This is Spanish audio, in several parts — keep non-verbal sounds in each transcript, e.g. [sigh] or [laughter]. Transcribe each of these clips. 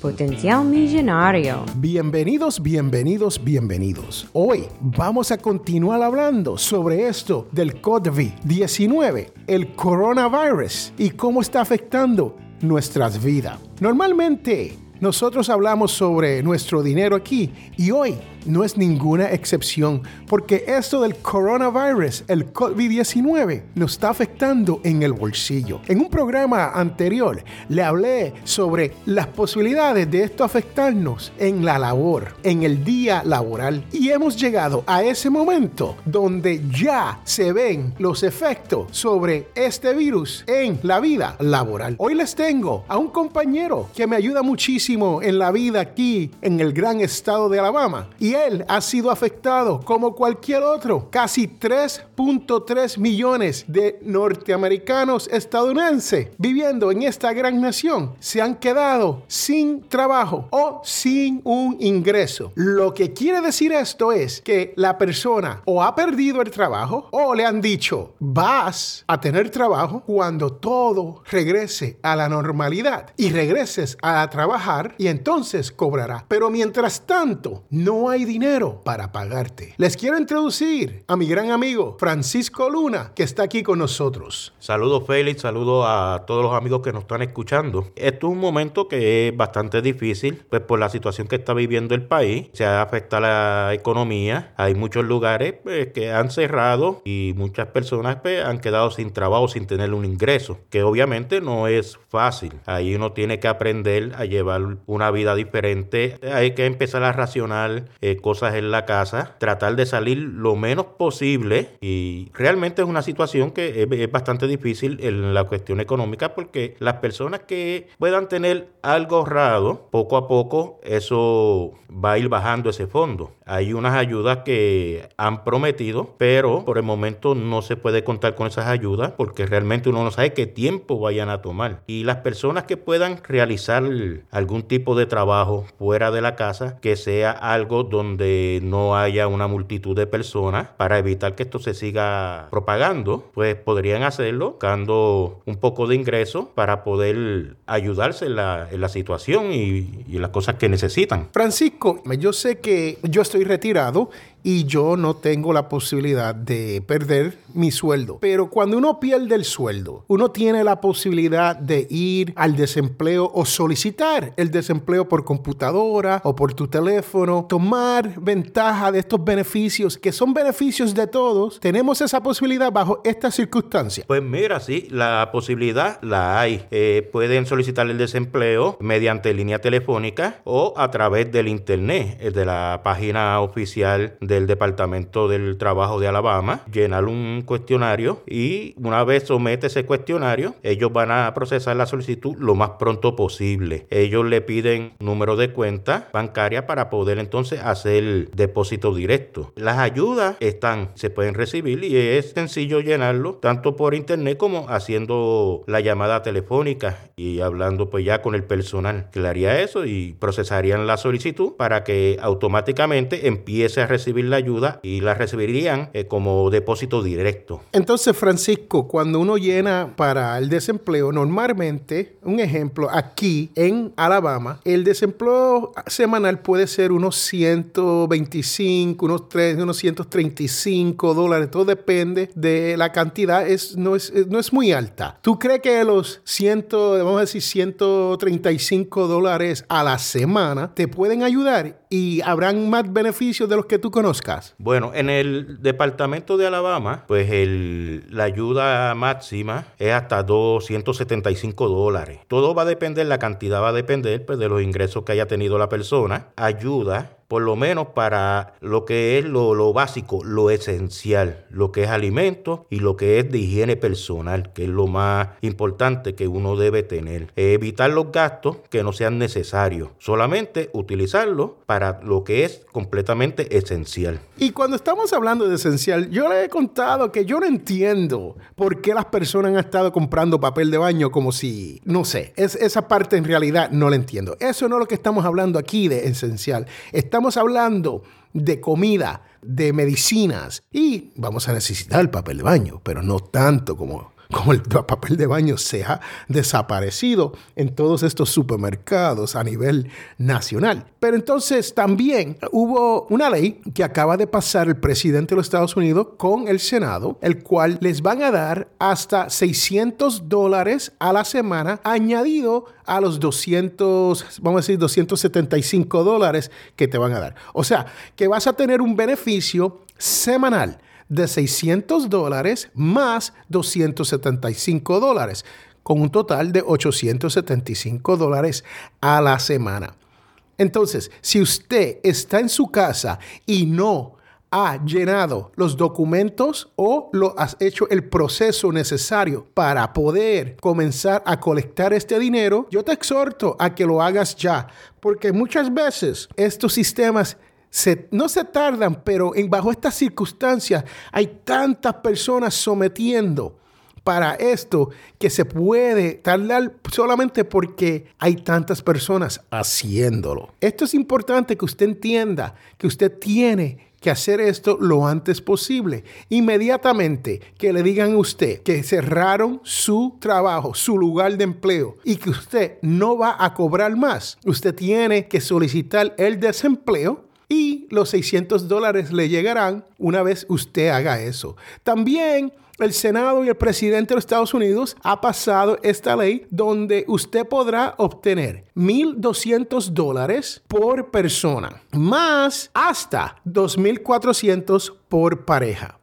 Potencial Millonario. Bienvenidos, bienvenidos, bienvenidos. Hoy vamos a continuar hablando sobre esto del COVID-19, el coronavirus y cómo está afectando nuestras vidas. Normalmente nosotros hablamos sobre nuestro dinero aquí y hoy no es ninguna excepción, porque esto del coronavirus, el COVID-19, nos está afectando en el bolsillo. En un programa anterior le hablé sobre las posibilidades de esto afectarnos en la labor, en el día laboral. Y hemos llegado a ese momento donde ya se ven los efectos sobre este virus en la vida laboral. Hoy les tengo a un compañero que me ayuda muchísimo en la vida aquí en el gran estado de Alabama. Y él ha sido afectado como cualquier otro. Casi 3.3 millones de norteamericanos estadounidenses viviendo en esta gran nación se han quedado sin trabajo o sin un ingreso. Lo que quiere decir esto es que la persona o ha perdido el trabajo o le han dicho vas a tener trabajo cuando todo regrese a la normalidad y regreses a trabajar y entonces cobrará. Pero mientras tanto, no hay dinero para pagarte. Les quiero introducir a mi gran amigo Francisco Luna, que está aquí con nosotros. Saludos Félix, saludos a todos los amigos que nos están escuchando. Esto es un momento que es bastante difícil, pues por la situación que está viviendo el país, se afecta la economía, hay muchos lugares pues, que han cerrado y muchas personas pues, han quedado sin trabajo, sin tener un ingreso, que obviamente no es fácil. Ahí uno tiene que aprender a llevar una vida diferente, hay que empezar a racionar cosas en la casa, tratar de salir lo menos posible y realmente es una situación que es, bastante difícil en la cuestión económica porque las personas que puedan tener algo ahorrado, poco a poco eso va a ir bajando ese fondo. Hay unas ayudas que han prometido, pero por el momento no se puede contar con esas ayudas porque realmente uno no sabe qué tiempo vayan a tomar. Y las personas que puedan realizar algún tipo de trabajo fuera de la casa, que sea algo donde no haya una multitud de personas para evitar que esto se siga propagando, pues podrían hacerlo buscando un poco de ingreso para poder ayudarse en la, en la situación y, y las cosas que necesitan. Francisco, yo sé que yo estoy retirado y yo no tengo la posibilidad de perder mi sueldo. Pero cuando uno pierde el sueldo, uno tiene la posibilidad de ir al desempleo o solicitar el desempleo por computadora o por tu teléfono, tomar ventaja de estos beneficios que son beneficios de todos. Tenemos esa posibilidad bajo estas circunstancias. Pues mira, sí, la posibilidad la hay. Eh, pueden solicitar el desempleo mediante línea telefónica o a través del internet, eh, de la página oficial del Departamento del Trabajo de Alabama, llenar un cuestionario y una vez somete ese cuestionario, ellos van a procesar la solicitud lo más pronto posible. Ellos le piden número de cuenta bancaria para poder entonces hacer depósito directo. Las ayudas están, se pueden recibir y es sencillo llenarlo tanto por internet como haciendo la llamada telefónica y hablando pues ya con el personal que haría eso y procesarían la solicitud para que automáticamente empiece a recibir la ayuda y la recibirían eh, como depósito directo. Entonces, Francisco, cuando uno llena para el desempleo, normalmente, un ejemplo, aquí en Alabama, el desempleo semanal puede ser unos 125, unos, 3, unos 135 dólares, todo depende de la cantidad, es, no, es, no es muy alta. ¿Tú crees que los 100, vamos a decir 135 dólares a la semana te pueden ayudar y habrán más beneficios de los que tú conoces? Bueno, en el departamento de Alabama, pues el, la ayuda máxima es hasta 275 dólares. Todo va a depender, la cantidad va a depender pues, de los ingresos que haya tenido la persona. Ayuda por lo menos para lo que es lo, básico, lo esencial, lo que es alimento y lo que es de higiene personal, que es lo más importante que uno debe tener. Evitar los gastos que no sean necesarios, solamente utilizarlo para lo que es completamente esencial. Y cuando estamos hablando de esencial, yo le he contado que yo no entiendo por qué las personas han estado comprando papel de baño como si, no sé, es, esa parte en realidad no la entiendo. Eso no es lo que estamos hablando aquí de esencial. Hablando de comida, de medicinas y vamos a necesitar el papel de baño, pero no tanto como como el papel de baño se ha desaparecido en todos estos supermercados a nivel nacional. Pero entonces también hubo una ley que acaba de pasar el presidente de los Estados Unidos con el Senado, el cual les van a dar hasta 600 dólares a la semana añadido a los 200, vamos a decir 275 dólares que te van a dar. O sea, que vas a tener un beneficio semanal de 600 dólares más 275 dólares, con un total de 875 dólares a la semana. Entonces, si usted está en su casa y no ha llenado los documentos o lo has hecho el proceso necesario para poder comenzar a colectar este dinero, yo te exhorto a que lo hagas ya, porque muchas veces estos sistemas no se tardan, pero en, bajo estas circunstancias hay tantas personas sometiendo para esto que se puede tardar solamente porque hay tantas personas haciéndolo. Esto es importante que usted entienda que usted tiene que hacer esto lo antes posible. Inmediatamente que le digan a usted que cerraron su trabajo, su lugar de empleo y que usted no va a cobrar más, usted tiene que solicitar el desempleo y los 600 dólares le llegarán una vez usted haga eso. También el Senado y el presidente de los Estados Unidos ha pasado esta ley donde usted podrá obtener 1.200 dólares por persona, más hasta 2.400 por pareja.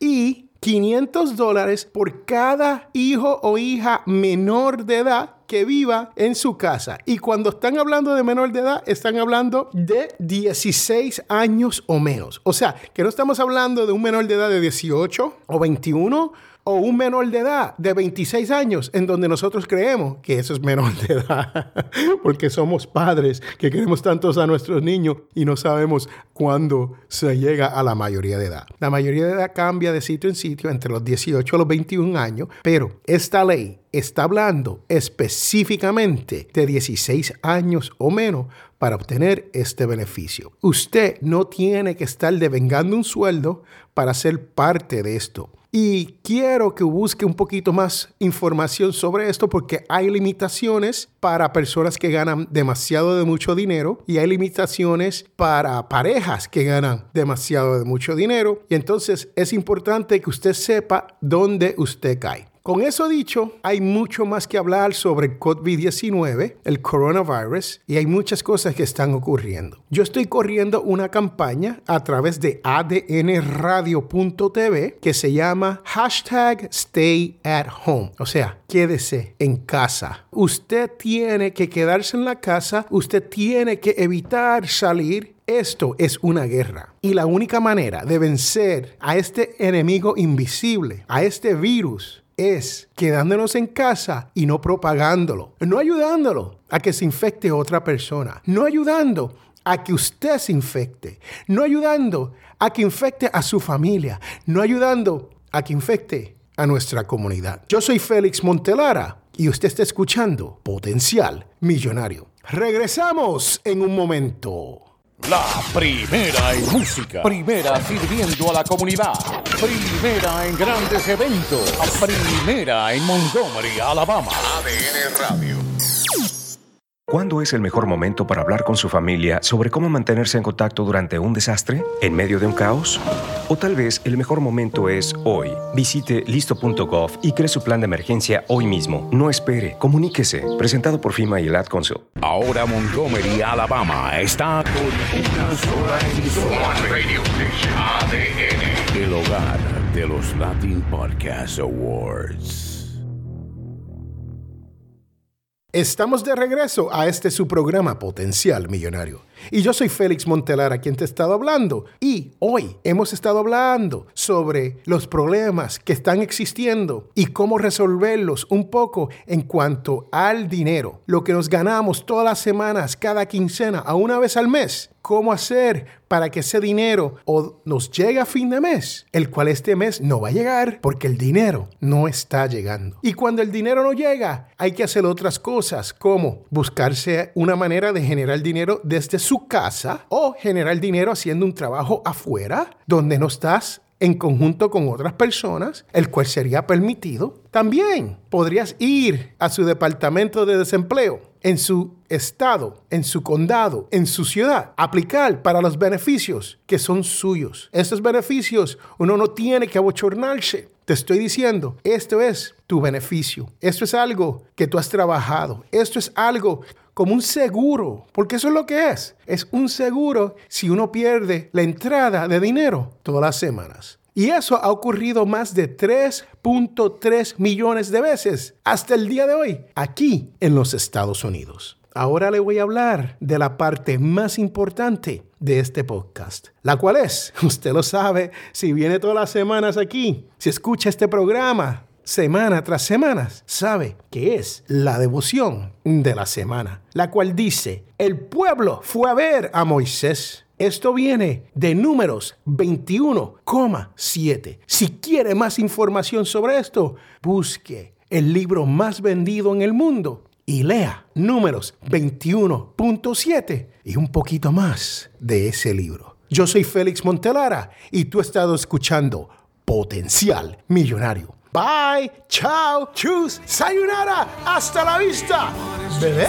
Y 500 dólares por cada hijo o hija menor de edad que viva en su casa. Y cuando están hablando de menor de edad, están hablando de 16 años o menos. O sea, que no estamos hablando de un menor de edad de 18 o 21 o un menor de edad de 26 años en donde nosotros creemos que eso es menor de edad, [laughs] porque somos padres que queremos tantos a nuestros niños y no sabemos cuándo se llega a la mayoría de edad. La mayoría de edad cambia de sitio en sitio entre los 18 a los 21 años, pero esta ley está hablando específicamente de 16 años o menos para obtener este beneficio. Usted no tiene que estar devengando un sueldo para ser parte de esto. Y quiero que busque un poquito más información sobre esto porque hay limitaciones para personas que ganan demasiado de mucho dinero y hay limitaciones para parejas que ganan demasiado de mucho dinero. Y entonces es importante que usted sepa dónde usted cae. Con eso dicho, hay mucho más que hablar sobre el COVID-19, el coronavirus, y hay muchas cosas que están ocurriendo. Yo estoy corriendo una campaña a través de adnradio.tv que se llama hashtag stay at home, o sea, quédese en casa. Usted tiene que quedarse en la casa, usted tiene que evitar salir esto es una guerra. Y la única manera de vencer a este enemigo invisible, a este virus, es quedándonos en casa y no propagándolo, no ayudándolo a que se infecte otra persona, no ayudando a que usted se infecte, no ayudando a que infecte a su familia, no ayudando a que infecte a nuestra comunidad. Yo soy Félix Montelara y usted está escuchando Potencial Millonario. Regresamos en un momento. La primera en música. Primera sirviendo a la comunidad. Primera en grandes eventos. Primera en Montgomery, Alabama. ADN Radio. ¿Cuándo es el mejor momento para hablar con su familia sobre cómo mantenerse en contacto durante un desastre? ¿En medio de un caos? O tal vez el mejor momento es hoy. Visite listo.gov y cree su plan de emergencia hoy mismo. No espere, comuníquese. Presentado por FIMA y el Ad Council. Ahora Montgomery, Alabama está con una sola emisora. Radio ADN. El hogar de los Latin Podcast Awards. Estamos de regreso a este su programa Potencial Millonario. Y yo soy Félix Montelar, a quien te he estado hablando. Y hoy hemos estado hablando sobre los problemas que están existiendo y cómo resolverlos un poco en cuanto al dinero. Lo que nos ganamos todas las semanas, cada quincena, a una vez al mes cómo hacer para que ese dinero o nos llegue a fin de mes, el cual este mes no va a llegar porque el dinero no está llegando. Y cuando el dinero no llega, hay que hacer otras cosas como buscarse una manera de generar dinero desde su casa o generar dinero haciendo un trabajo afuera donde no estás en conjunto con otras personas, el cual sería permitido. También podrías ir a su departamento de desempleo en su estado, en su condado, en su ciudad, aplicar para los beneficios que son suyos. Estos beneficios uno no tiene que abochornarse. Te estoy diciendo, esto es tu beneficio. Esto es algo que tú has trabajado. Esto es algo como un seguro, porque eso es lo que es. Es un seguro si uno pierde la entrada de dinero todas las semanas. Y eso ha ocurrido más de 3.3 millones de veces hasta el día de hoy, aquí en los Estados Unidos. Ahora le voy a hablar de la parte más importante de este podcast, la cual es, [laughs] usted lo sabe, si viene todas las semanas aquí, si escucha este programa semana tras semana, sabe que es la devoción de la semana, la cual dice, el pueblo fue a ver a Moisés esto viene de números 21,7. Si quiere más información sobre esto, busque el libro más vendido en el mundo y lea números 21.7 y un poquito más de ese libro. Yo soy Félix Montelara y tú has estado escuchando Potencial Millonario. Bye, chao, chus, sayonara, hasta la vista. Bebé.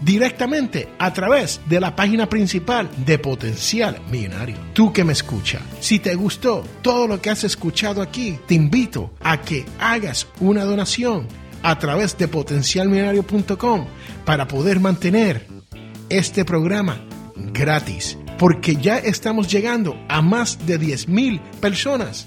directamente a través de la página principal de Potencial Millonario. Tú que me escucha, si te gustó todo lo que has escuchado aquí, te invito a que hagas una donación a través de potencialmillonario.com para poder mantener este programa gratis, porque ya estamos llegando a más de 10 mil personas